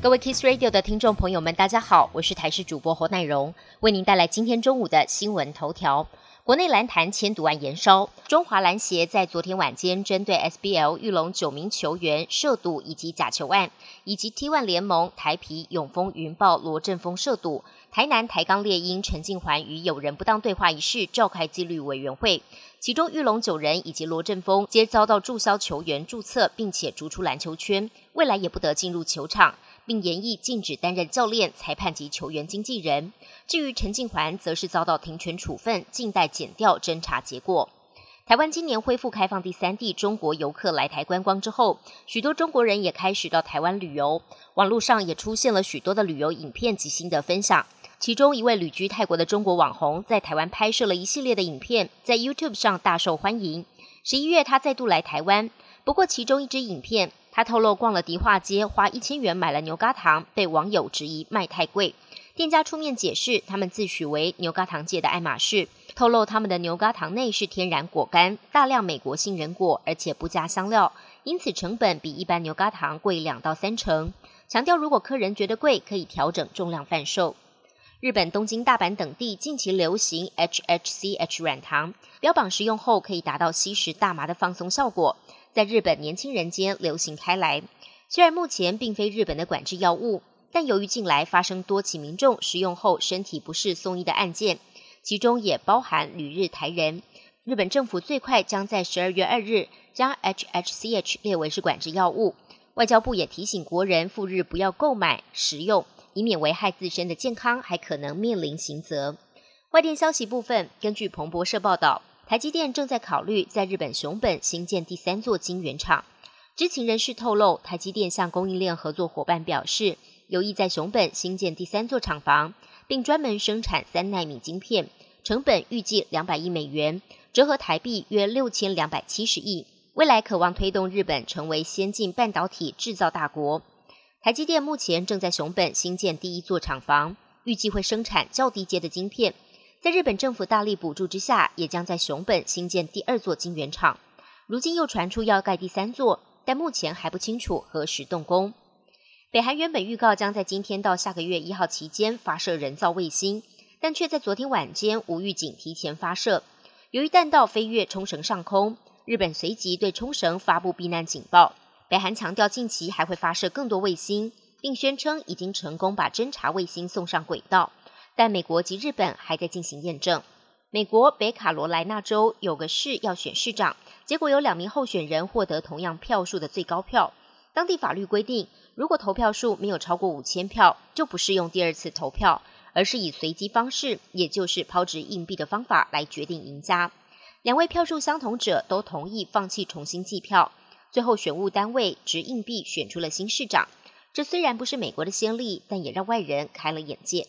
各位 Kiss Radio 的听众朋友们，大家好，我是台视主播侯乃荣，为您带来今天中午的新闻头条。国内篮坛千赌案延烧，中华篮协在昨天晚间针对 SBL 玉龙九名球员涉赌以及假球案，以及 T1 联盟台皮永丰云豹罗振峰涉赌，台南台钢猎鹰陈静环与友人不当对话一事召开纪律委员会，其中玉龙九人以及罗振峰皆遭到注销球员注册，并且逐出篮球圈，未来也不得进入球场。并严议禁止担任教练、裁判及球员经纪人。至于陈静环，则是遭到停权处分，静待检调侦查结果。台湾今年恢复开放第三地中国游客来台观光之后，许多中国人也开始到台湾旅游。网络上也出现了许多的旅游影片及心得分享。其中一位旅居泰国的中国网红，在台湾拍摄了一系列的影片，在 YouTube 上大受欢迎。十一月，他再度来台湾，不过其中一支影片。他透露，逛了迪化街，花一千元买了牛轧糖，被网友质疑卖太贵。店家出面解释，他们自诩为牛轧糖界的爱马仕，透露他们的牛轧糖内是天然果干，大量美国杏仁果，而且不加香料，因此成本比一般牛轧糖贵两到三成。强调，如果客人觉得贵，可以调整重量贩售。日本东京、大阪等地近期流行 HHCH 软糖，标榜食用后可以达到吸食大麻的放松效果。在日本年轻人间流行开来。虽然目前并非日本的管制药物，但由于近来发生多起民众食用后身体不适送医的案件，其中也包含旅日台人。日本政府最快将在十二月二日将 HHCH 列为是管制药物。外交部也提醒国人赴日不要购买食用，以免危害自身的健康，还可能面临刑责。外电消息部分，根据彭博社报道。台积电正在考虑在日本熊本新建第三座晶圆厂。知情人士透露，台积电向供应链合作伙伴表示，有意在熊本新建第三座厂房，并专门生产三纳米晶片，成本预计两百亿美元，折合台币约六千两百七十亿。未来渴望推动日本成为先进半导体制造大国。台积电目前正在熊本新建第一座厂房，预计会生产较低阶的晶片。在日本政府大力补助之下，也将在熊本新建第二座晶圆厂。如今又传出要盖第三座，但目前还不清楚何时动工。北韩原本预告将在今天到下个月一号期间发射人造卫星，但却在昨天晚间无预警提前发射。由于弹道飞越冲绳上空，日本随即对冲绳发布避难警报。北韩强调近期还会发射更多卫星，并宣称已经成功把侦察卫星送上轨道。但美国及日本还在进行验证。美国北卡罗来纳州有个市要选市长，结果有两名候选人获得同样票数的最高票。当地法律规定，如果投票数没有超过五千票，就不适用第二次投票，而是以随机方式，也就是抛掷硬币的方法来决定赢家。两位票数相同者都同意放弃重新计票，最后选务单位掷硬币选出了新市长。这虽然不是美国的先例，但也让外人开了眼界。